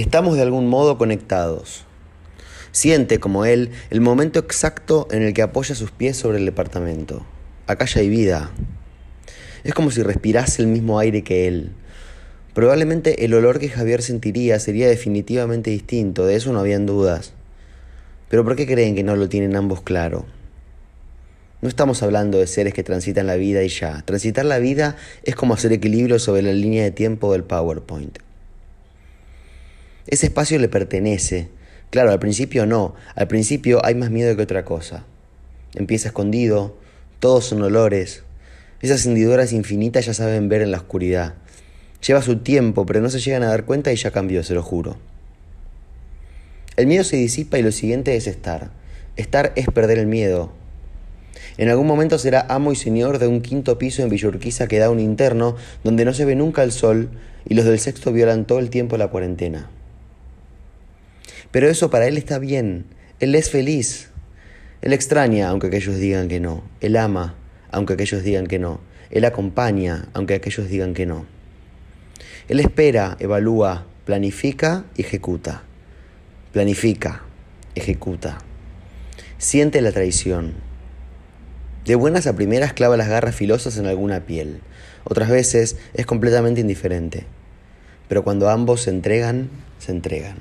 Estamos de algún modo conectados. Siente, como él, el momento exacto en el que apoya sus pies sobre el departamento. Acá ya hay vida. Es como si respirase el mismo aire que él. Probablemente el olor que Javier sentiría sería definitivamente distinto, de eso no habían dudas. Pero ¿por qué creen que no lo tienen ambos claro? No estamos hablando de seres que transitan la vida y ya. Transitar la vida es como hacer equilibrio sobre la línea de tiempo del PowerPoint. Ese espacio le pertenece. Claro, al principio no. Al principio hay más miedo que otra cosa. Empieza escondido, todos son olores. Esas hendiduras infinitas ya saben ver en la oscuridad. Lleva su tiempo, pero no se llegan a dar cuenta y ya cambió, se lo juro. El miedo se disipa y lo siguiente es estar. Estar es perder el miedo. En algún momento será amo y señor de un quinto piso en Villurquiza que da un interno donde no se ve nunca el sol y los del sexto violan todo el tiempo la cuarentena. Pero eso para él está bien. Él es feliz. Él extraña, aunque aquellos digan que no. Él ama, aunque aquellos digan que no. Él acompaña, aunque aquellos digan que no. Él espera, evalúa, planifica y ejecuta. Planifica, ejecuta. Siente la traición. De buenas a primeras clava las garras filosas en alguna piel. Otras veces es completamente indiferente. Pero cuando ambos se entregan, se entregan.